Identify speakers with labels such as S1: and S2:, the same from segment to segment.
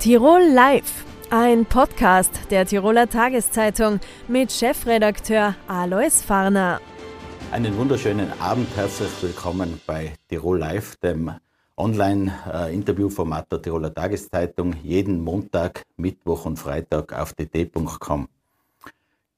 S1: Tirol Live, ein Podcast der Tiroler Tageszeitung mit Chefredakteur Alois Farner.
S2: Einen wunderschönen Abend, herzlich willkommen bei Tirol Live, dem Online-Interviewformat der Tiroler Tageszeitung, jeden Montag, Mittwoch und Freitag auf dt.com.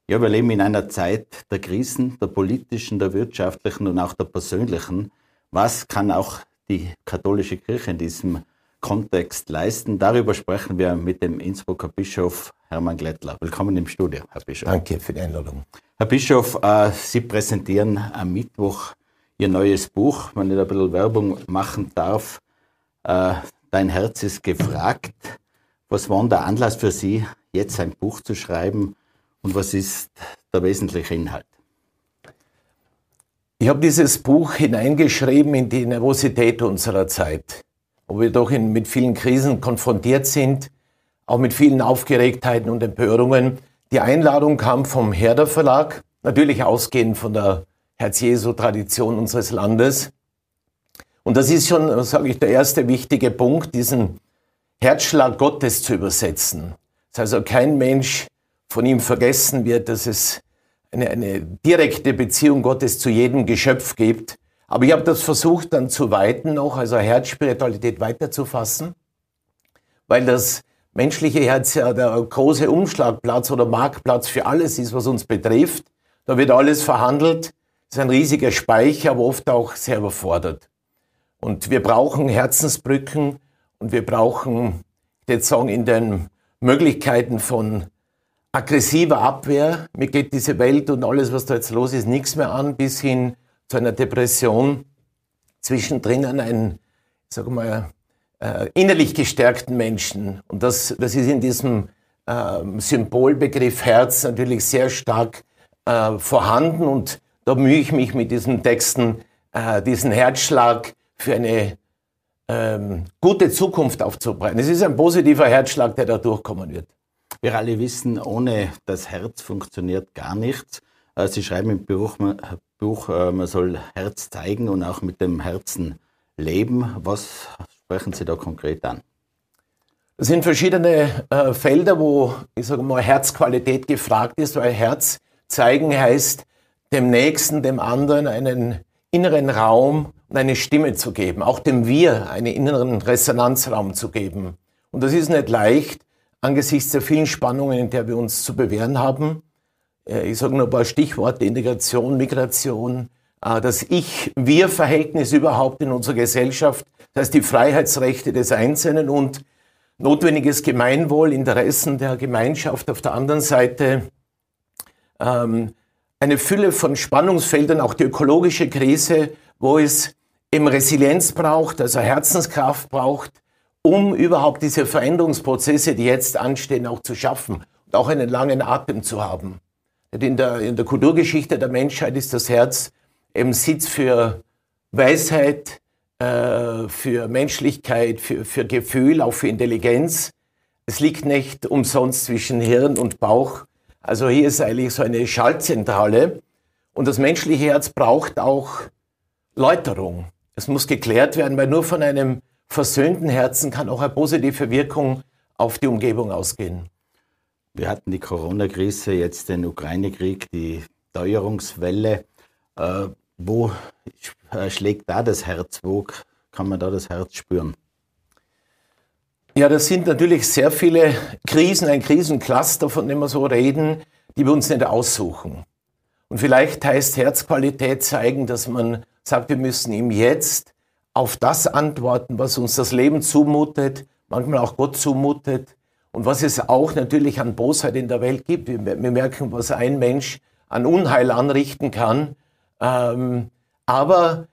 S2: Ja, wir leben in einer Zeit der Krisen, der politischen, der wirtschaftlichen und auch der persönlichen. Was kann auch die katholische Kirche in diesem Kontext leisten. Darüber sprechen wir mit dem Innsbrucker Bischof Hermann Glättler. Willkommen im Studio,
S3: Herr Bischof. Danke für die Einladung.
S2: Herr Bischof, äh, Sie präsentieren am Mittwoch Ihr neues Buch. Wenn ich da ein bisschen Werbung machen darf, äh, Dein Herz ist gefragt. Was war der Anlass für Sie, jetzt ein Buch zu schreiben und was ist der wesentliche Inhalt?
S3: Ich habe dieses Buch hineingeschrieben in die Nervosität unserer Zeit wo wir doch in, mit vielen Krisen konfrontiert sind, auch mit vielen Aufgeregtheiten und Empörungen. Die Einladung kam vom Herder Verlag, natürlich ausgehend von der Herz-Jesu-Tradition unseres Landes. Und das ist schon, sage ich, der erste wichtige Punkt, diesen Herzschlag Gottes zu übersetzen. Dass also kein Mensch von ihm vergessen wird, dass es eine, eine direkte Beziehung Gottes zu jedem Geschöpf gibt aber ich habe das versucht dann zu weiten noch, also Herzspiritualität weiterzufassen, weil das menschliche Herz ja der große Umschlagplatz oder Marktplatz für alles ist, was uns betrifft. Da wird alles verhandelt. Ist ein riesiger Speicher, aber oft auch sehr überfordert. Und wir brauchen Herzensbrücken und wir brauchen, ich würde sagen, in den Möglichkeiten von aggressiver Abwehr. Mir geht diese Welt und alles, was da jetzt los ist, nichts mehr an, bis hin zu einer Depression, zwischendrin einen, sag mal, äh, innerlich gestärkten Menschen. Und das, das ist in diesem äh, Symbolbegriff Herz natürlich sehr stark äh, vorhanden. Und da mühe ich mich mit diesen Texten, äh, diesen Herzschlag für eine ähm, gute Zukunft aufzubreiten. Es ist ein positiver Herzschlag, der da durchkommen wird.
S2: Wir alle wissen, ohne das Herz funktioniert gar nichts. Äh, Sie schreiben im Buch, Buch, äh, man soll Herz zeigen und auch mit dem Herzen leben. Was sprechen Sie da konkret an?
S3: Es sind verschiedene äh, Felder, wo ich sage mal Herzqualität gefragt ist, weil Herz zeigen heißt, dem Nächsten, dem anderen einen inneren Raum und eine Stimme zu geben, auch dem Wir einen inneren Resonanzraum zu geben. Und das ist nicht leicht angesichts der vielen Spannungen, in der wir uns zu bewähren haben. Äh, ich sage nur ein paar Stichworte, Integration, Migration, äh, das Ich-Wir-Verhältnis überhaupt in unserer Gesellschaft, das heißt die Freiheitsrechte des Einzelnen und notwendiges Gemeinwohl, Interessen der Gemeinschaft auf der anderen Seite, ähm, eine Fülle von Spannungsfeldern, auch die ökologische Krise, wo es eben Resilienz braucht, also Herzenskraft braucht, um überhaupt diese Veränderungsprozesse, die jetzt anstehen, auch zu schaffen und auch einen langen Atem zu haben. In der, in der Kulturgeschichte der Menschheit ist das Herz eben Sitz für Weisheit, äh, für Menschlichkeit, für, für Gefühl, auch für Intelligenz. Es liegt nicht umsonst zwischen Hirn und Bauch. Also hier ist eigentlich so eine Schaltzentrale. Und das menschliche Herz braucht auch Läuterung. Es muss geklärt werden, weil nur von einem versöhnten Herzen kann auch eine positive Wirkung auf die Umgebung ausgehen.
S2: Wir hatten die Corona-Krise, jetzt den Ukraine-Krieg, die Teuerungswelle. Äh, wo äh, schlägt da das Herz? Wo kann man da das Herz spüren?
S3: Ja, das sind natürlich sehr viele Krisen, ein Krisencluster, von dem wir so reden, die wir uns nicht aussuchen. Und vielleicht heißt Herzqualität zeigen, dass man sagt, wir müssen ihm jetzt auf das antworten, was uns das Leben zumutet, manchmal auch Gott zumutet, und was es auch natürlich an Bosheit in der Welt gibt. Wir, merken, was ein Mensch an Unheil anrichten kann. Ähm, aber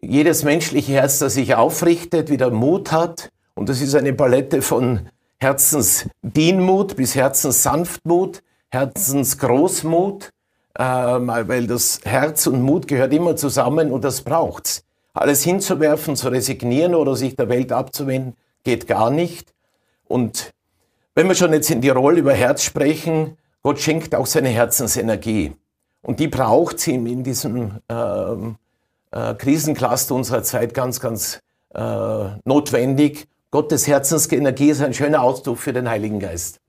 S3: jedes menschliche Herz, das sich aufrichtet, wieder Mut hat, und das ist eine Palette von Herzensdienmut bis Herzenssanftmut, Herzensgroßmut, ähm, weil das Herz und Mut gehört immer zusammen und das braucht's. Alles hinzuwerfen, zu resignieren oder sich der Welt abzuwenden, geht gar nicht. Und wenn wir schon jetzt in Tirol über Herz sprechen, Gott schenkt auch seine Herzensenergie. Und die braucht sie in diesem äh, äh, Krisencluster unserer Zeit ganz, ganz äh, notwendig. Gottes Herzensenergie ist ein schöner Ausdruck für den Heiligen Geist.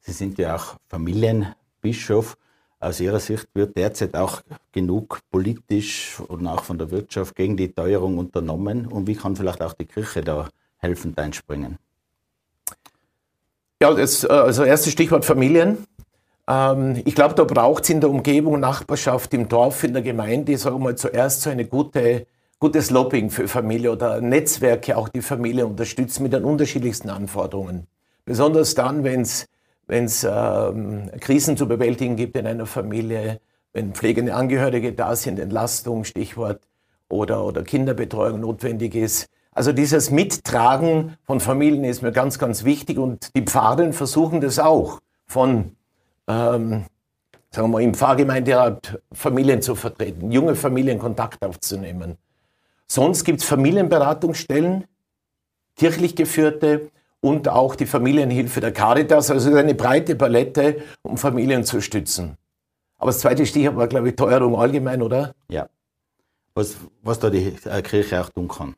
S2: Sie sind ja auch Familienbischof. Aus Ihrer Sicht wird derzeit auch genug politisch und auch von der Wirtschaft gegen die Teuerung unternommen. Und wie kann vielleicht auch die Kirche da helfend einspringen?
S3: Ja, das, äh, also erstes Stichwort Familien. Ähm, ich glaube, da braucht es in der Umgebung, Nachbarschaft, im Dorf, in der Gemeinde, sagen wir mal, zuerst so eine gute, gutes Lobbying für Familie oder Netzwerke, auch die Familie unterstützen mit den unterschiedlichsten Anforderungen. Besonders dann, wenn es wenn es ähm, Krisen zu bewältigen gibt in einer Familie, wenn pflegende Angehörige da sind, Entlastung, Stichwort, oder, oder Kinderbetreuung notwendig ist. Also dieses Mittragen von Familien ist mir ganz, ganz wichtig und die Pfarren versuchen das auch von, ähm, sagen wir mal, im Pfarrgemeinderat Familien zu vertreten, junge Familien Kontakt aufzunehmen. Sonst gibt es Familienberatungsstellen, kirchlich geführte, und auch die Familienhilfe der Caritas. Also eine breite Palette, um Familien zu stützen. Aber das zweite Stichwort war, glaube ich, Teuerung allgemein, oder?
S2: Ja. Was, was da die äh, Kirche auch tun kann.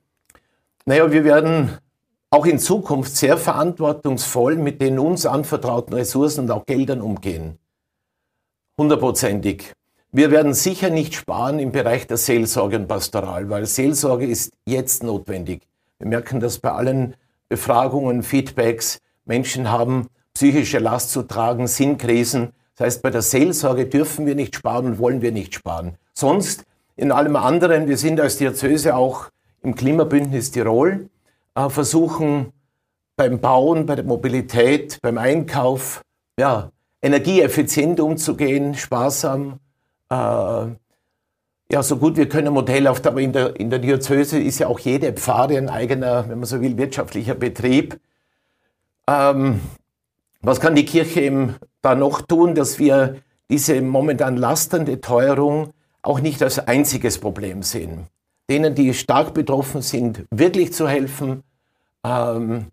S3: Naja, wir werden auch in Zukunft sehr verantwortungsvoll mit den uns anvertrauten Ressourcen und auch Geldern umgehen. Hundertprozentig. Wir werden sicher nicht sparen im Bereich der Seelsorge und Pastoral, weil Seelsorge ist jetzt notwendig. Wir merken das bei allen Befragungen, Feedbacks. Menschen haben psychische Last zu tragen, Sinnkrisen. Das heißt, bei der Seelsorge dürfen wir nicht sparen und wollen wir nicht sparen. Sonst in allem anderen, wir sind als Diözese auch im Klimabündnis Tirol, äh, versuchen beim Bauen, bei der Mobilität, beim Einkauf, ja, energieeffizient umzugehen, sparsam, äh, ja, so gut wir können Modellhaft, aber in der, in der Diözese ist ja auch jede Pfarre ein eigener, wenn man so will, wirtschaftlicher Betrieb. Ähm, was kann die Kirche eben da noch tun, dass wir diese momentan lastende Teuerung auch nicht als einziges Problem sehen? Denen, die stark betroffen sind, wirklich zu helfen. Ähm,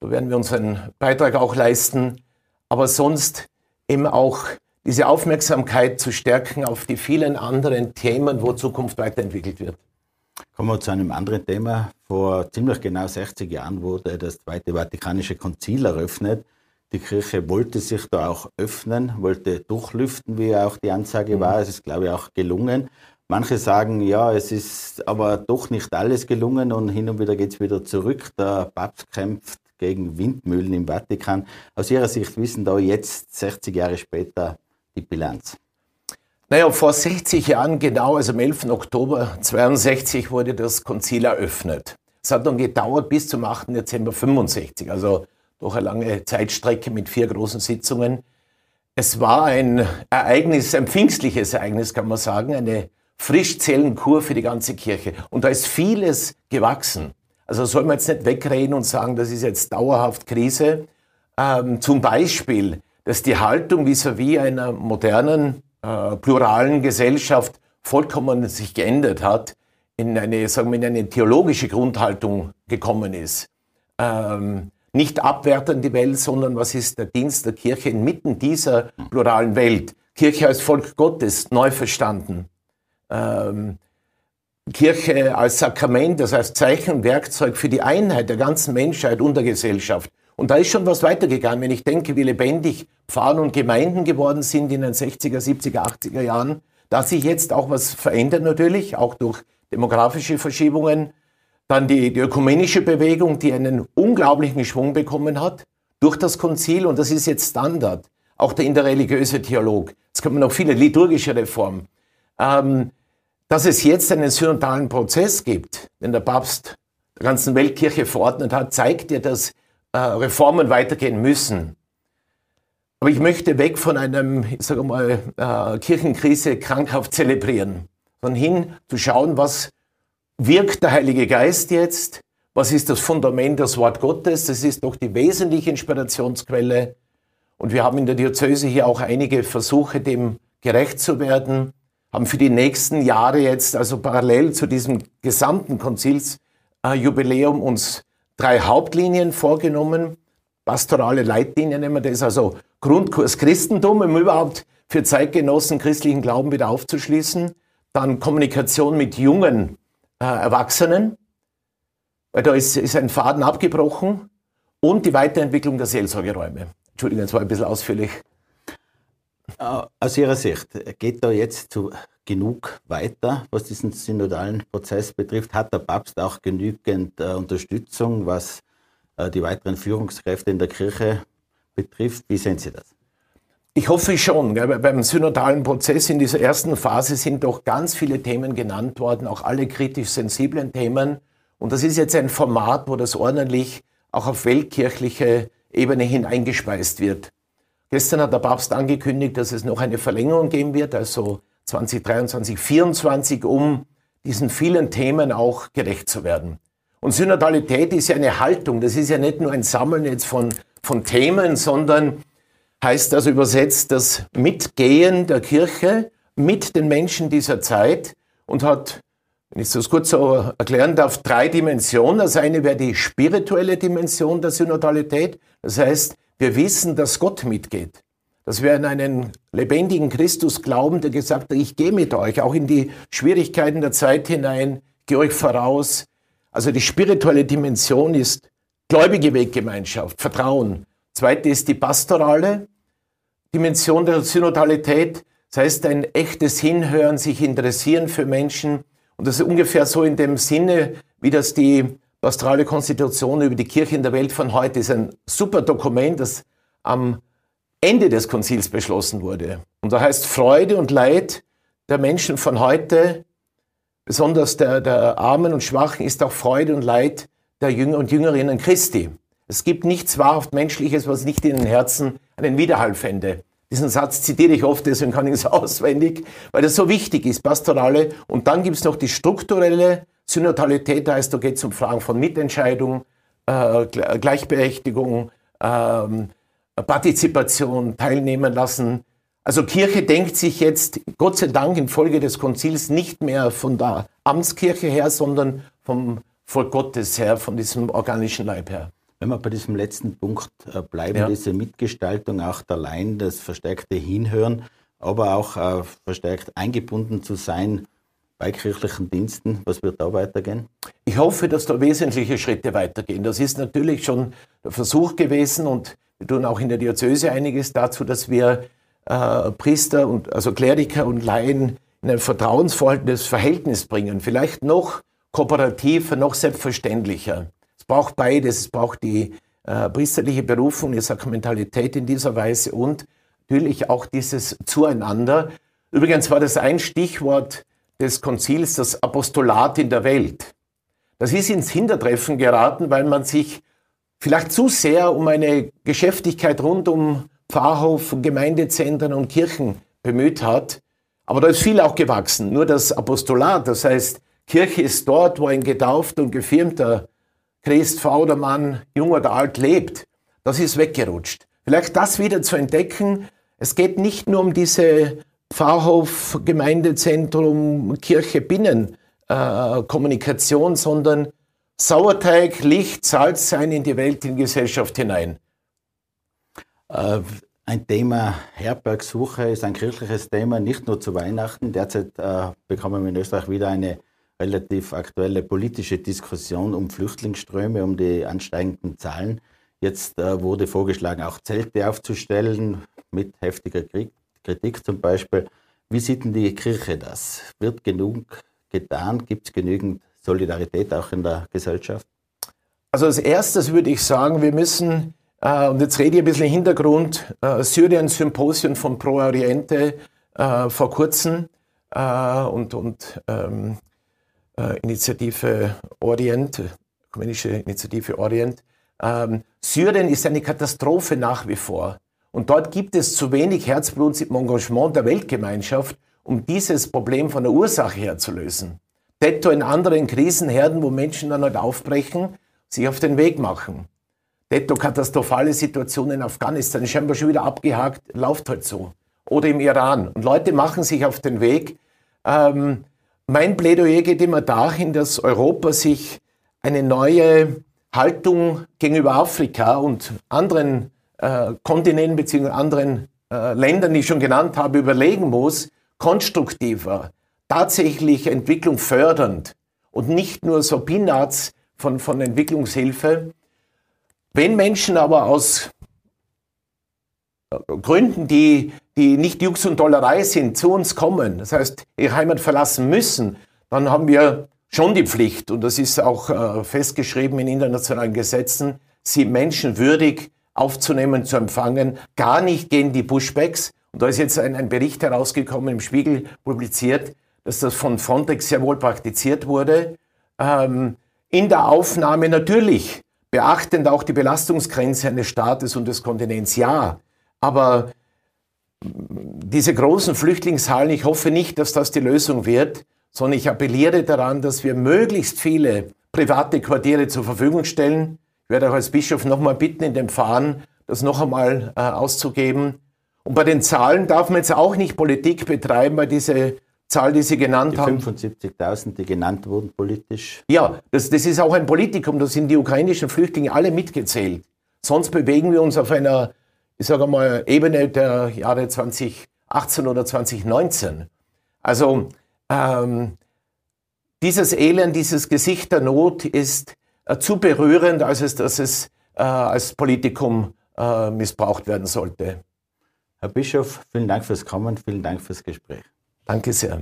S3: da werden wir unseren Beitrag auch leisten. Aber sonst eben auch diese Aufmerksamkeit zu stärken auf die vielen anderen Themen, wo Zukunft weiterentwickelt wird.
S2: Kommen wir zu einem anderen Thema. Vor ziemlich genau 60 Jahren wurde das Zweite Vatikanische Konzil eröffnet. Die Kirche wollte sich da auch öffnen, wollte durchlüften, wie auch die Ansage war. Es ist, glaube ich, auch gelungen. Manche sagen, ja, es ist aber doch nicht alles gelungen und hin und wieder geht es wieder zurück. Der Papst kämpft gegen Windmühlen im Vatikan. Aus Ihrer Sicht wissen da jetzt, 60 Jahre später, die Bilanz?
S3: Naja, vor 60 Jahren genau, also am 11. Oktober 62 wurde das Konzil eröffnet. Es hat dann gedauert bis zum 8. Dezember 65, also doch eine lange Zeitstrecke mit vier großen Sitzungen. Es war ein Ereignis, ein pfingstliches Ereignis, kann man sagen, eine Frischzellenkur für die ganze Kirche. Und da ist vieles gewachsen. Also soll man jetzt nicht wegreden und sagen, das ist jetzt dauerhaft Krise. Ähm, zum Beispiel dass die Haltung vis-à-vis -vis einer modernen, äh, pluralen Gesellschaft vollkommen sich geändert hat, in eine, sagen wir, in eine theologische Grundhaltung gekommen ist. Ähm, nicht abwertend die Welt, sondern was ist der Dienst der Kirche inmitten dieser pluralen Welt? Kirche als Volk Gottes neu verstanden. Ähm, Kirche als Sakrament, das heißt Zeichen und Werkzeug für die Einheit der ganzen Menschheit und der Gesellschaft. Und da ist schon was weitergegangen. Wenn ich denke, wie lebendig Pfarren und Gemeinden geworden sind in den 60er, 70er, 80er Jahren, da sich jetzt auch was verändert natürlich, auch durch demografische Verschiebungen. Dann die, die ökumenische Bewegung, die einen unglaublichen Schwung bekommen hat durch das Konzil und das ist jetzt Standard. Auch der interreligiöse Theolog. Jetzt kommen noch viele liturgische Reformen. Ähm, dass es jetzt einen synodalen Prozess gibt, den der Papst der ganzen Weltkirche verordnet hat, zeigt ja, dass äh, Reformen weitergehen müssen. Aber ich möchte weg von einem, ich sage mal, äh, Kirchenkrise krankhaft zelebrieren, sondern hin zu schauen, was wirkt der Heilige Geist jetzt, was ist das Fundament, das Wort Gottes, das ist doch die wesentliche Inspirationsquelle. Und wir haben in der Diözese hier auch einige Versuche, dem gerecht zu werden, haben für die nächsten Jahre jetzt, also parallel zu diesem gesamten Konzilsjubiläum, uns drei Hauptlinien vorgenommen. Pastorale Leitlinien nennen wir das, also Grundkurs Christentum, um überhaupt für Zeitgenossen christlichen Glauben wieder aufzuschließen. Dann Kommunikation mit jungen äh, Erwachsenen. weil da ist, ist ein Faden abgebrochen und die Weiterentwicklung der Seelsorgeräume. Entschuldigung, das war ein bisschen ausführlich.
S2: Äh, aus Ihrer Sicht, geht da jetzt zu genug weiter, was diesen synodalen Prozess betrifft? Hat der Papst auch genügend äh, Unterstützung, was äh, die weiteren Führungskräfte in der Kirche betrifft? Wie sehen Sie das?
S3: Ich hoffe schon. Gell? Beim synodalen Prozess in dieser ersten Phase sind doch ganz viele Themen genannt worden, auch alle kritisch sensiblen Themen. Und das ist jetzt ein Format, wo das ordentlich auch auf weltkirchliche Ebene hineingespeist wird. Gestern hat der Papst angekündigt, dass es noch eine Verlängerung geben wird, also 2023, 2024, um diesen vielen Themen auch gerecht zu werden. Und Synodalität ist ja eine Haltung. Das ist ja nicht nur ein Sammeln jetzt von, von Themen, sondern heißt also übersetzt das Mitgehen der Kirche mit den Menschen dieser Zeit und hat, wenn ich das kurz so erklären darf, drei Dimensionen. Das eine wäre die spirituelle Dimension der Synodalität. Das heißt, wir wissen, dass Gott mitgeht. Dass wir an einen lebendigen Christus glauben, der gesagt hat, ich gehe mit euch, auch in die Schwierigkeiten der Zeit hinein, gehe euch voraus. Also die spirituelle Dimension ist gläubige Weggemeinschaft, Vertrauen. Zweite ist die pastorale Dimension der Synodalität. Das heißt, ein echtes Hinhören, sich interessieren für Menschen. Und das ist ungefähr so in dem Sinne, wie das die pastorale Konstitution über die Kirche in der Welt von heute ist. Ein super Dokument, das am Ende des Konzils beschlossen wurde. Und da heißt Freude und Leid der Menschen von heute, besonders der, der Armen und Schwachen, ist auch Freude und Leid der Jünger und Jüngerinnen Christi. Es gibt nichts wahrhaft Menschliches, was nicht in den Herzen einen Widerhall fände. Diesen Satz zitiere ich oft, deswegen kann ich es auswendig, weil das so wichtig ist, pastorale. Und dann gibt es noch die strukturelle Synodalität, da heißt, da geht es um Fragen von Mitentscheidung, äh, Gleichberechtigung, ähm, Partizipation, teilnehmen lassen. Also Kirche denkt sich jetzt, Gott sei Dank, infolge des Konzils nicht mehr von der Amtskirche her, sondern vom Volk Gottes her, von diesem organischen Leib her.
S2: Wenn wir bei diesem letzten Punkt äh, bleiben, ja. diese Mitgestaltung auch der Laien, das verstärkte Hinhören, aber auch äh, verstärkt eingebunden zu sein bei kirchlichen Diensten. Was wird da weitergehen?
S3: Ich hoffe, dass da wesentliche Schritte weitergehen. Das ist natürlich schon der Versuch gewesen und wir tun auch in der Diözese einiges dazu, dass wir äh, Priester und also Kleriker und Laien in ein vertrauensvolles Verhältnis bringen. Vielleicht noch kooperativer, noch selbstverständlicher. Es braucht beides. Es braucht die äh, priesterliche Berufung, die Sakramentalität in dieser Weise und natürlich auch dieses Zueinander. Übrigens war das ein Stichwort des Konzils, das Apostolat in der Welt. Das ist ins Hintertreffen geraten, weil man sich vielleicht zu sehr um eine Geschäftigkeit rund um Pfarrhof, Gemeindezentren und Kirchen bemüht hat. Aber da ist viel auch gewachsen. Nur das Apostolat, das heißt, Kirche ist dort, wo ein getaufter und gefirmter Christ, Frau oder Mann, jung oder alt lebt, das ist weggerutscht. Vielleicht das wieder zu entdecken. Es geht nicht nur um diese Pfarrhof, Gemeindezentrum, Kirche, Binnenkommunikation, äh, sondern Sauerteig, Licht, Salz sein in die Welt, in die Gesellschaft hinein.
S2: Äh, ein Thema Herbergsuche ist ein kirchliches Thema, nicht nur zu Weihnachten. Derzeit äh, bekommen wir in Österreich wieder eine relativ aktuelle politische Diskussion um Flüchtlingsströme, um die ansteigenden Zahlen. Jetzt äh, wurde vorgeschlagen, auch Zelte aufzustellen mit heftiger Kritik zum Beispiel. Wie sieht denn die Kirche das? Wird genug getan? Gibt es genügend Solidarität auch in der Gesellschaft?
S3: Also als erstes würde ich sagen, wir müssen, äh, und jetzt rede ich ein bisschen Hintergrund, äh, Syrien-Symposium von Pro Oriente äh, vor kurzem äh, und, und ähm, äh, Initiative Orient, ökumenische Initiative Orient. Ähm, Syrien ist eine Katastrophe nach wie vor. Und dort gibt es zu wenig Herzblut im Engagement der Weltgemeinschaft, um dieses Problem von der Ursache her zu lösen detto in anderen Krisenherden, wo Menschen dann halt aufbrechen, sich auf den Weg machen. Detto katastrophale Situationen in Afghanistan, scheinbar schon wieder abgehakt, läuft halt so. Oder im Iran. Und Leute machen sich auf den Weg. Ähm, mein Plädoyer geht immer dahin, dass Europa sich eine neue Haltung gegenüber Afrika und anderen äh, Kontinenten bzw. anderen äh, Ländern, die ich schon genannt habe, überlegen muss, konstruktiver, tatsächlich Entwicklung fördernd und nicht nur so Peanuts von, von Entwicklungshilfe. Wenn Menschen aber aus äh, Gründen, die, die nicht Jux und Dollerei sind, zu uns kommen, das heißt, ihre Heimat verlassen müssen, dann haben wir schon die Pflicht, und das ist auch äh, festgeschrieben in internationalen Gesetzen, sie menschenwürdig aufzunehmen, zu empfangen. Gar nicht gegen die Pushbacks. Und da ist jetzt ein, ein Bericht herausgekommen, im Spiegel publiziert, dass das von Frontex sehr wohl praktiziert wurde. Ähm, in der Aufnahme natürlich, beachtend auch die Belastungsgrenze eines Staates und des Kontinents, ja. Aber diese großen Flüchtlingshallen, ich hoffe nicht, dass das die Lösung wird, sondern ich appelliere daran, dass wir möglichst viele private Quartiere zur Verfügung stellen. Ich werde auch als Bischof nochmal bitten, in dem Fahren das noch einmal äh, auszugeben. Und bei den Zahlen darf man jetzt auch nicht Politik betreiben, weil diese Zahl, die Sie genannt
S2: die
S3: haben.
S2: 75.000, die genannt wurden politisch.
S3: Ja, das, das ist auch ein Politikum, da sind die ukrainischen Flüchtlinge alle mitgezählt. Sonst bewegen wir uns auf einer, ich sage mal, Ebene der Jahre 2018 oder 2019. Also ähm, dieses Elend, dieses Gesicht der Not ist äh, zu berührend, als es, dass es äh, als Politikum äh, missbraucht werden sollte.
S2: Herr Bischof, vielen Dank fürs Kommen, vielen Dank fürs Gespräch.
S3: Danke sehr.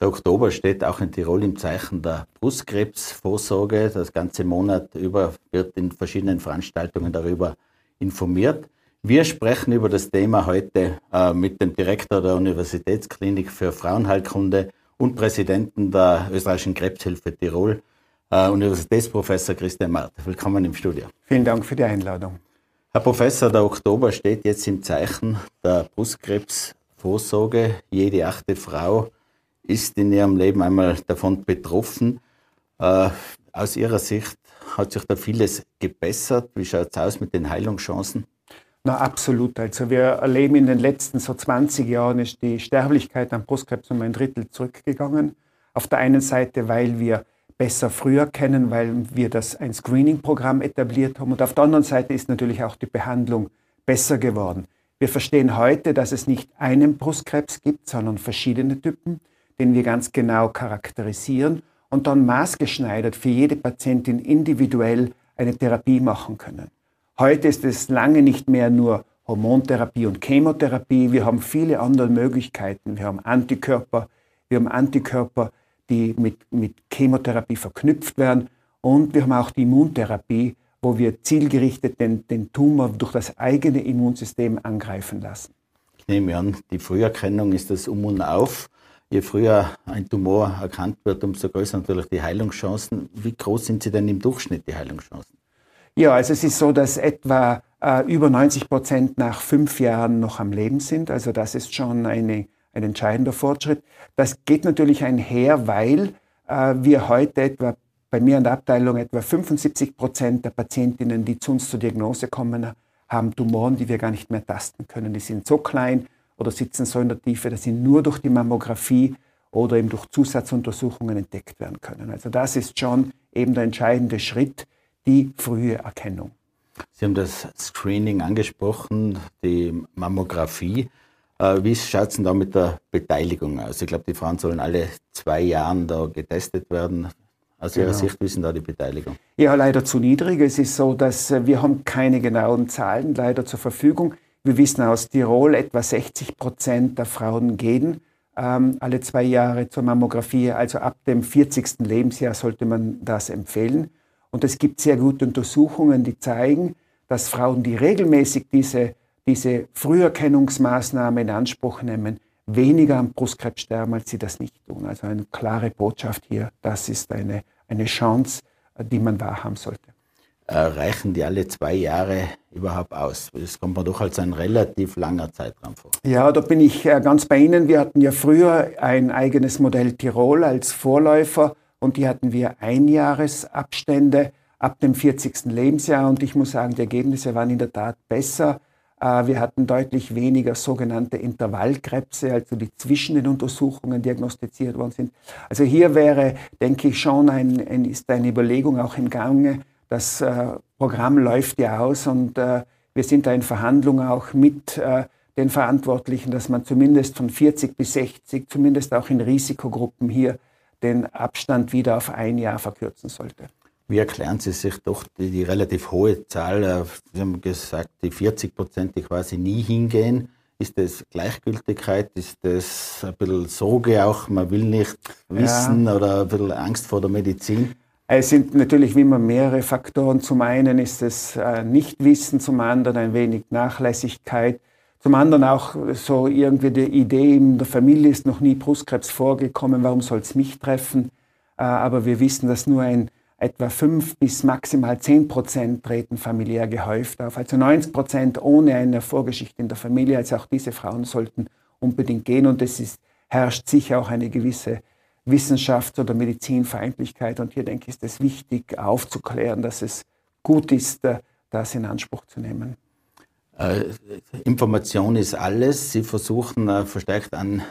S2: Der Oktober steht auch in Tirol im Zeichen der Brustkrebsvorsorge. Das ganze Monat über wird in verschiedenen Veranstaltungen darüber informiert. Wir sprechen über das Thema heute äh, mit dem Direktor der Universitätsklinik für Frauenheilkunde und Präsidenten der österreichischen Krebshilfe Tirol, äh, Universitätsprofessor Christian Mart. Willkommen im Studio.
S4: Vielen Dank für die Einladung.
S2: Herr Professor, der Oktober steht jetzt im Zeichen der Brustkrebsvorsorge. Jede achte Frau ist in ihrem Leben einmal davon betroffen. Äh, aus Ihrer Sicht hat sich da vieles gebessert. Wie schaut es aus mit den Heilungschancen?
S4: Na, absolut. Also wir erleben in den letzten so 20 Jahren ist die Sterblichkeit an Brustkrebs um ein Drittel zurückgegangen. Auf der einen Seite, weil wir besser früher kennen, weil wir das ein Screening-Programm etabliert haben. Und auf der anderen Seite ist natürlich auch die Behandlung besser geworden. Wir verstehen heute, dass es nicht einen Brustkrebs gibt, sondern verschiedene Typen, den wir ganz genau charakterisieren und dann maßgeschneidert für jede Patientin individuell eine Therapie machen können. Heute ist es lange nicht mehr nur Hormontherapie und Chemotherapie. Wir haben viele andere Möglichkeiten. Wir haben Antikörper, wir haben Antikörper, die mit, mit Chemotherapie verknüpft werden. Und wir haben auch die Immuntherapie, wo wir zielgerichtet den, den Tumor durch das eigene Immunsystem angreifen lassen.
S2: Ich nehme an, die Früherkennung ist das Um und Auf. Je früher ein Tumor erkannt wird, umso größer natürlich die Heilungschancen. Wie groß sind sie denn im Durchschnitt, die Heilungschancen?
S4: Ja, also es ist so, dass etwa äh, über 90 Prozent nach fünf Jahren noch am Leben sind. Also das ist schon eine, ein entscheidender Fortschritt. Das geht natürlich einher, weil äh, wir heute etwa bei mir in der Abteilung etwa 75 Prozent der Patientinnen, die zu uns zur Diagnose kommen, haben Tumoren, die wir gar nicht mehr tasten können. Die sind so klein oder sitzen so in der Tiefe, dass sie nur durch die Mammographie oder eben durch Zusatzuntersuchungen entdeckt werden können. Also das ist schon eben der entscheidende Schritt, die frühe Erkennung.
S2: Sie haben das Screening angesprochen, die Mammographie. Äh, wie schaut es denn da mit der Beteiligung aus? Ich glaube, die Frauen sollen alle zwei Jahre da getestet werden. Aus Ihrer genau. Sicht, wie ist denn da die Beteiligung?
S4: Ja, leider zu niedrig. Es ist so, dass äh, wir haben keine genauen Zahlen leider zur Verfügung. Wir wissen aus Tirol, etwa 60 Prozent der Frauen gehen ähm, alle zwei Jahre zur Mammographie. Also ab dem 40. Lebensjahr sollte man das empfehlen. Und es gibt sehr gute Untersuchungen, die zeigen, dass Frauen, die regelmäßig diese, diese Früherkennungsmaßnahme in Anspruch nehmen, weniger am Brustkrebs sterben, als sie das nicht tun. Also eine klare Botschaft hier, das ist eine, eine Chance, die man wahrhaben sollte.
S2: reichen die alle zwei Jahre überhaupt aus? Das kommt mir doch als ein relativ langer Zeitraum vor.
S4: Ja, da bin ich äh, ganz bei Ihnen. Wir hatten ja früher ein eigenes Modell Tirol als Vorläufer und die hatten wir Einjahresabstände ab dem 40. Lebensjahr und ich muss sagen, die Ergebnisse waren in der Tat besser. Äh, wir hatten deutlich weniger sogenannte Intervallkrebse, also die zwischen den Untersuchungen diagnostiziert worden sind. Also hier wäre, denke ich, schon ein, ein ist eine Überlegung auch im Gange. Das äh, Programm läuft ja aus und äh, wir sind da in Verhandlungen auch mit den Verantwortlichen, dass man zumindest von 40 bis 60, zumindest auch in Risikogruppen hier den Abstand wieder auf ein Jahr verkürzen sollte.
S2: Wie erklären Sie sich doch die, die relativ hohe Zahl? Äh, Sie haben gesagt, die 40 Prozent, die quasi nie hingehen. Ist das Gleichgültigkeit? Ist das ein bisschen Sorge auch? Man will nicht wissen ja. oder ein bisschen Angst vor der Medizin?
S4: Es sind natürlich wie immer mehrere Faktoren. Zum einen ist es äh, Nichtwissen, zum anderen ein wenig Nachlässigkeit, zum anderen auch so irgendwie die Idee, in der Familie ist noch nie Brustkrebs vorgekommen, warum soll es mich treffen? Äh, aber wir wissen, dass nur ein etwa 5 bis maximal 10 Prozent treten familiär gehäuft auf. Also 90 Prozent ohne eine Vorgeschichte in der Familie. Also auch diese Frauen sollten unbedingt gehen. Und es ist, herrscht sicher auch eine gewisse Wissenschafts- oder Medizinfeindlichkeit. Und hier denke ich, ist es wichtig aufzuklären, dass es gut ist, äh, das in Anspruch zu nehmen.
S2: Äh, Information ist alles. Sie versuchen äh, verstärkt an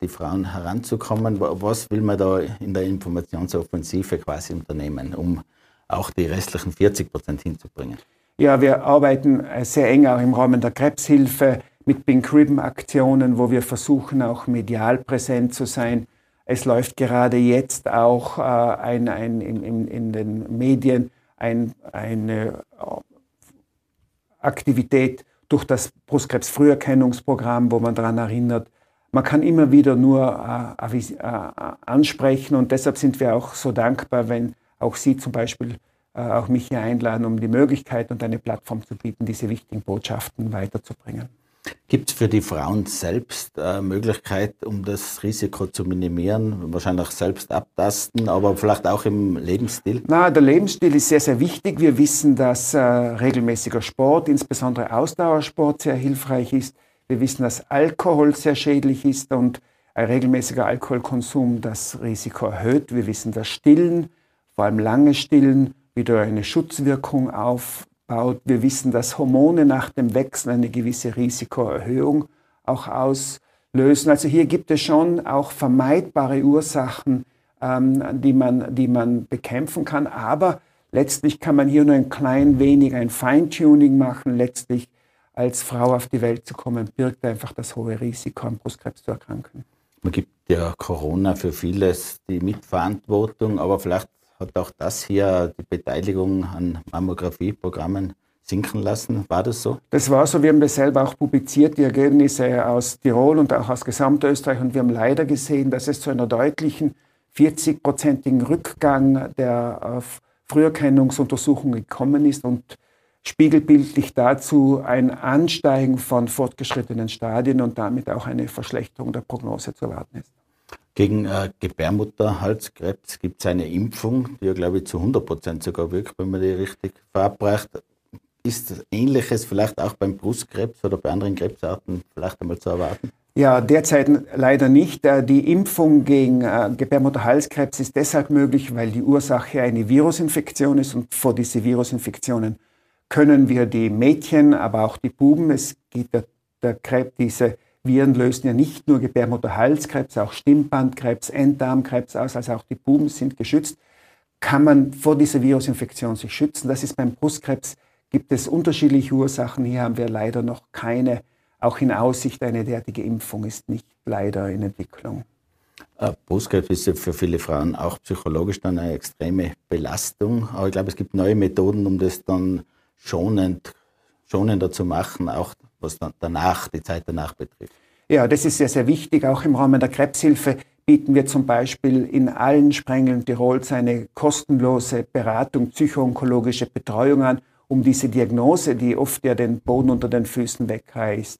S2: die Frauen heranzukommen. Was will man da in der Informationsoffensive quasi unternehmen, um auch die restlichen 40 Prozent hinzubringen?
S4: Ja, wir arbeiten äh, sehr eng auch im Rahmen der Krebshilfe mit Pink Ribbon Aktionen, wo wir versuchen auch medial präsent zu sein. Es läuft gerade jetzt auch äh, ein, ein, in, in, den Medien ein, eine Aktivität durch das Brustkrebsfrüherkennungsprogramm, wo man daran erinnert, man kann immer wieder nur äh, äh, ansprechen und deshalb sind wir auch so dankbar, wenn auch Sie zum Beispiel äh, auch mich hier einladen, um die Möglichkeit und eine Plattform zu bieten, diese wichtigen Botschaften weiterzubringen.
S2: Gibt es für die Frauen selbst äh, Möglichkeit, um das Risiko zu minimieren? Wahrscheinlich selbst abtasten, aber vielleicht auch im Lebensstil?
S4: Na, der Lebensstil ist sehr, sehr wichtig. Wir wissen, dass äh, regelmäßiger Sport, insbesondere Ausdauersport, sehr hilfreich ist. Wir wissen, dass Alkohol sehr schädlich ist und ein regelmäßiger Alkoholkonsum das Risiko erhöht. Wir wissen, dass Stillen, vor allem lange Stillen, wieder eine Schutzwirkung auf baut. Wir wissen, dass Hormone nach dem Wechsel eine gewisse Risikoerhöhung auch auslösen. Also hier gibt es schon auch vermeidbare Ursachen, ähm, die, man, die man bekämpfen kann. Aber letztlich kann man hier nur ein klein wenig ein Feintuning machen. Letztlich als Frau auf die Welt zu kommen, birgt einfach das hohe Risiko, an Brustkrebs zu erkranken.
S2: Man gibt ja Corona für vieles die Mitverantwortung, aber vielleicht hat auch das hier die Beteiligung an Mammografieprogrammen sinken lassen. War das so?
S4: Das war so. Wir haben das selber auch publiziert, die Ergebnisse aus Tirol und auch aus Gesamtösterreich. Und wir haben leider gesehen, dass es zu einer deutlichen 40-prozentigen Rückgang der äh, Früherkennungsuntersuchungen gekommen ist und spiegelbildlich dazu ein Ansteigen von fortgeschrittenen Stadien und damit auch eine Verschlechterung der Prognose zu erwarten ist.
S2: Gegen äh, Gebärmutterhalskrebs gibt es eine Impfung, die ja, glaube ich, zu 100 Prozent sogar wirkt, wenn man die richtig verabreicht. Ist Ähnliches vielleicht auch beim Brustkrebs oder bei anderen Krebsarten vielleicht einmal zu erwarten?
S4: Ja, derzeit leider nicht. Äh, die Impfung gegen äh, Gebärmutterhalskrebs ist deshalb möglich, weil die Ursache eine Virusinfektion ist und vor diese Virusinfektionen können wir die Mädchen, aber auch die Buben, es geht der, der Krebs, diese Viren lösen ja nicht nur Gebärmutterhalskrebs, auch Stimmbandkrebs, Enddarmkrebs aus, also auch die Buben sind geschützt. Kann man vor dieser Virusinfektion sich schützen? Das ist beim Brustkrebs, gibt es unterschiedliche Ursachen. Hier haben wir leider noch keine, auch in Aussicht, eine derartige Impfung ist nicht leider in Entwicklung.
S2: Äh, Brustkrebs ist ja für viele Frauen auch psychologisch dann eine extreme Belastung. Aber ich glaube, es gibt neue Methoden, um das dann schonend, schonender zu machen, auch was dann danach, die Zeit danach betrifft.
S4: Ja, das ist sehr, sehr wichtig. Auch im Rahmen der Krebshilfe bieten wir zum Beispiel in allen Sprengeln Tirols eine kostenlose Beratung, psychoonkologische Betreuung an, um diese Diagnose, die oft ja den Boden unter den Füßen wegreißt,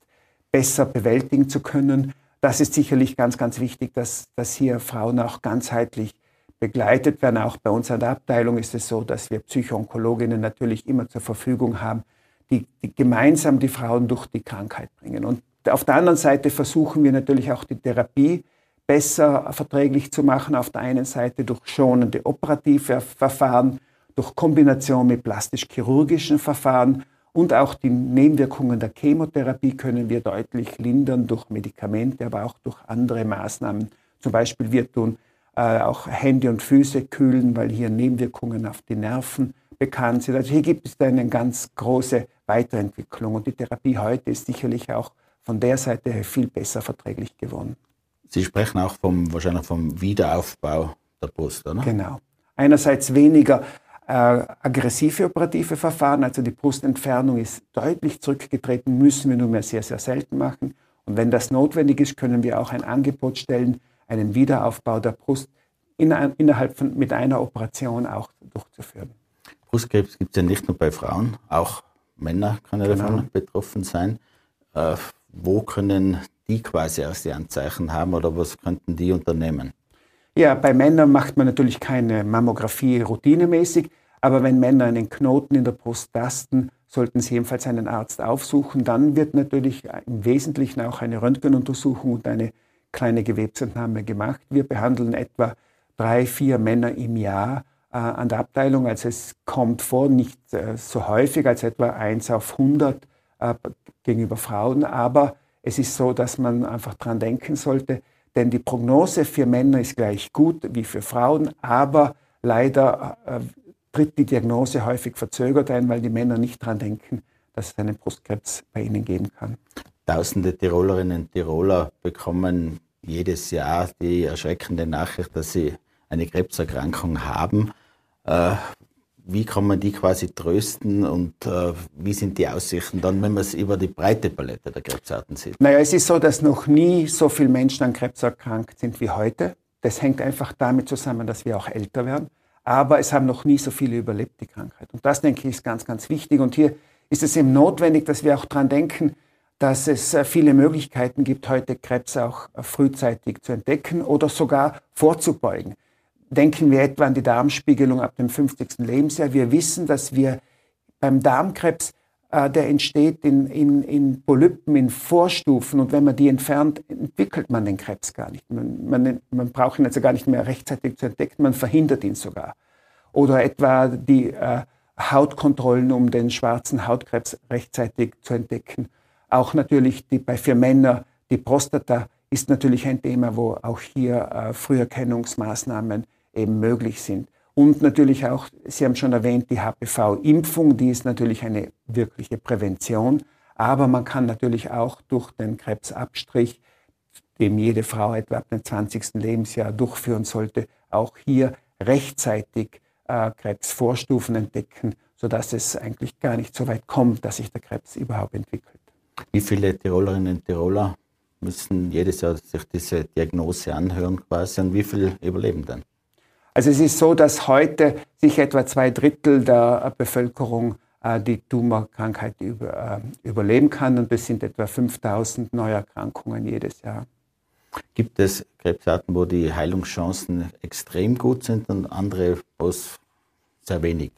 S4: besser bewältigen zu können. Das ist sicherlich ganz, ganz wichtig, dass, dass hier Frauen auch ganzheitlich begleitet werden. Auch bei uns an der Abteilung ist es so, dass wir Psychoonkologinnen natürlich immer zur Verfügung haben, die, die gemeinsam die Frauen durch die Krankheit bringen. Und auf der anderen Seite versuchen wir natürlich auch die Therapie besser verträglich zu machen. Auf der einen Seite durch schonende operative Verfahren, durch Kombination mit plastisch-chirurgischen Verfahren und auch die Nebenwirkungen der Chemotherapie können wir deutlich lindern durch Medikamente, aber auch durch andere Maßnahmen. Zum Beispiel wir tun äh, auch Hände und Füße kühlen, weil hier Nebenwirkungen auf die Nerven bekannt sind. Also hier gibt es eine ganz große Weiterentwicklung und die Therapie heute ist sicherlich auch von der Seite viel besser verträglich geworden.
S2: Sie sprechen auch vom, wahrscheinlich vom Wiederaufbau der Brust, oder?
S4: Genau. Einerseits weniger äh, aggressive operative Verfahren, also die Brustentfernung ist deutlich zurückgetreten, müssen wir nur mehr sehr, sehr selten machen. Und wenn das notwendig ist, können wir auch ein Angebot stellen, einen Wiederaufbau der Brust in, innerhalb von, mit einer Operation auch durchzuführen.
S2: Brustkrebs gibt es ja nicht nur bei Frauen, auch Männer können genau. davon betroffen sein. Äh, wo können die quasi erst die Anzeichen haben oder was könnten die unternehmen?
S4: Ja, bei Männern macht man natürlich keine Mammographie routinemäßig, aber wenn Männer einen Knoten in der Brust tasten, sollten sie ebenfalls einen Arzt aufsuchen. Dann wird natürlich im Wesentlichen auch eine Röntgenuntersuchung und eine kleine Gewebsentnahme gemacht. Wir behandeln etwa drei, vier Männer im Jahr an der Abteilung. Also es kommt vor, nicht äh, so häufig als etwa 1 auf 100 äh, gegenüber Frauen, aber es ist so, dass man einfach dran denken sollte, denn die Prognose für Männer ist gleich gut wie für Frauen, aber leider äh, tritt die Diagnose häufig verzögert ein, weil die Männer nicht dran denken, dass es einen Brustkrebs bei ihnen geben kann.
S2: Tausende Tirolerinnen und Tiroler bekommen jedes Jahr die erschreckende Nachricht, dass sie eine Krebserkrankung haben. Äh, wie kann man die quasi trösten und äh, wie sind die Aussichten dann, wenn man es über die breite Palette der Krebsarten sieht?
S4: Naja, es ist so, dass noch nie so viele Menschen an Krebs erkrankt sind wie heute. Das hängt einfach damit zusammen, dass wir auch älter werden. Aber es haben noch nie so viele überlebt, die Krankheit. Und das, denke ich, ist ganz, ganz wichtig. Und hier ist es eben notwendig, dass wir auch daran denken, dass es äh, viele Möglichkeiten gibt, heute Krebs auch äh, frühzeitig zu entdecken oder sogar vorzubeugen. Denken wir etwa an die Darmspiegelung ab dem 50. Lebensjahr. Wir wissen, dass wir beim Darmkrebs, äh, der entsteht in, in, in Polypen, in Vorstufen und wenn man die entfernt, entwickelt man den Krebs gar nicht. Man, man, man braucht ihn also gar nicht mehr rechtzeitig zu entdecken, man verhindert ihn sogar. Oder etwa die äh, Hautkontrollen, um den schwarzen Hautkrebs rechtzeitig zu entdecken. Auch natürlich die, bei für Männer die Prostata ist natürlich ein Thema, wo auch hier äh, Früherkennungsmaßnahmen eben möglich sind. Und natürlich auch, Sie haben schon erwähnt, die HPV-Impfung, die ist natürlich eine wirkliche Prävention. Aber man kann natürlich auch durch den Krebsabstrich, den jede Frau etwa ab dem 20. Lebensjahr durchführen sollte, auch hier rechtzeitig äh, Krebsvorstufen entdecken, sodass es eigentlich gar nicht so weit kommt, dass sich der Krebs überhaupt entwickelt.
S2: Wie viele Tirolerinnen und Tiroler müssen jedes Jahr sich diese Diagnose anhören quasi und wie viele überleben dann?
S4: Also es ist so, dass heute sich etwa zwei Drittel der Bevölkerung äh, die Tumorkrankheit über, äh, überleben kann und es sind etwa 5000 Neuerkrankungen jedes Jahr.
S2: Gibt es Krebsarten, wo die Heilungschancen extrem gut sind und andere, wo es sehr wenig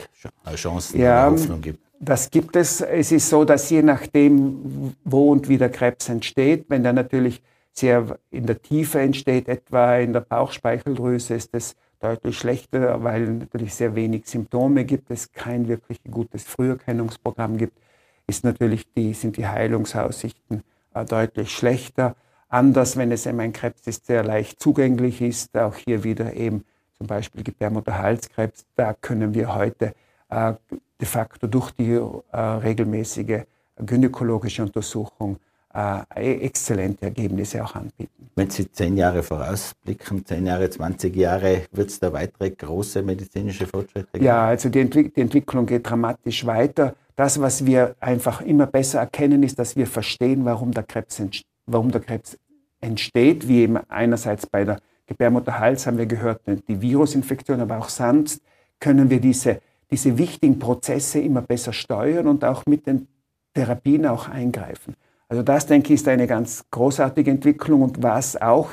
S2: äh, Chancen
S4: ja, Hoffnung gibt? Das gibt es. Es ist so, dass je nachdem, wo und wie der Krebs entsteht, wenn der natürlich sehr in der Tiefe entsteht, etwa in der Bauchspeicheldrüse, ist es deutlich schlechter, weil natürlich sehr wenig Symptome gibt, es kein wirklich gutes Früherkennungsprogramm gibt, ist natürlich die, sind die Heilungsaussichten äh, deutlich schlechter. Anders, wenn es eben ein Krebs ist, der leicht zugänglich ist, auch hier wieder eben zum Beispiel Gebärmutterhalskrebs, da können wir heute äh, de facto durch die äh, regelmäßige gynäkologische Untersuchung äh, e-, exzellente Ergebnisse auch anbieten.
S2: Wenn Sie zehn Jahre vorausblicken, zehn Jahre, 20 Jahre, wird es da weitere große medizinische Fortschritte
S4: geben? Ja, also die, Entwick die Entwicklung geht dramatisch weiter. Das, was wir einfach immer besser erkennen, ist, dass wir verstehen, warum der Krebs, warum der Krebs entsteht, wie eben einerseits bei der Gebärmutterhals haben wir gehört, die Virusinfektion, aber auch sonst können wir diese, diese wichtigen Prozesse immer besser steuern und auch mit den Therapien auch eingreifen. Also das, denke ich, ist eine ganz großartige Entwicklung. Und was auch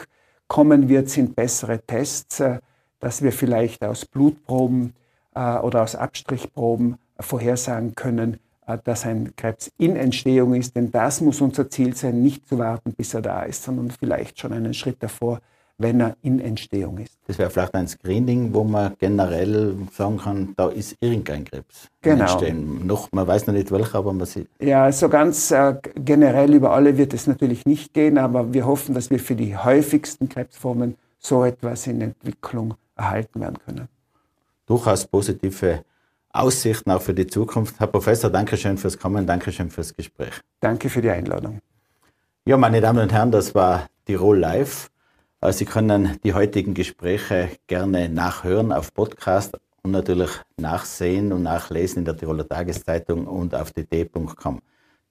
S4: kommen wird, sind bessere Tests, äh, dass wir vielleicht aus Blutproben äh, oder aus Abstrichproben vorhersagen können, äh, dass ein Krebs in Entstehung ist. Denn das muss unser Ziel sein, nicht zu warten, bis er da ist, sondern vielleicht schon einen Schritt davor wenn er in Entstehung ist.
S2: Das wäre vielleicht ein Screening, wo man generell sagen kann, da ist irgendein Krebs
S4: genau.
S2: entstehen. Noch, man weiß noch nicht welcher, aber man sieht.
S4: Ja, so ganz äh, generell über alle wird es natürlich nicht gehen, aber wir hoffen, dass wir für die häufigsten Krebsformen so etwas in Entwicklung erhalten werden können.
S2: Durchaus positive Aussichten auch für die Zukunft. Herr Professor, danke schön fürs Kommen, danke schön fürs Gespräch.
S4: Danke für die Einladung.
S2: Ja, meine Damen und Herren, das war Tirol Live. Äh, Sie können die heutigen Gespräche gerne nachhören auf Podcast und natürlich nachsehen und nachlesen in der Tiroler Tageszeitung und auf dt.com.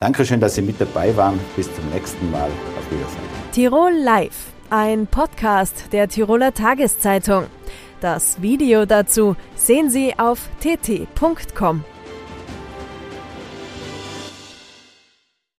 S2: Dankeschön, dass Sie mit dabei waren. Bis zum nächsten Mal. Auf Wiedersehen.
S1: Tirol Live, ein Podcast der Tiroler Tageszeitung. Das Video dazu sehen Sie auf tt.com.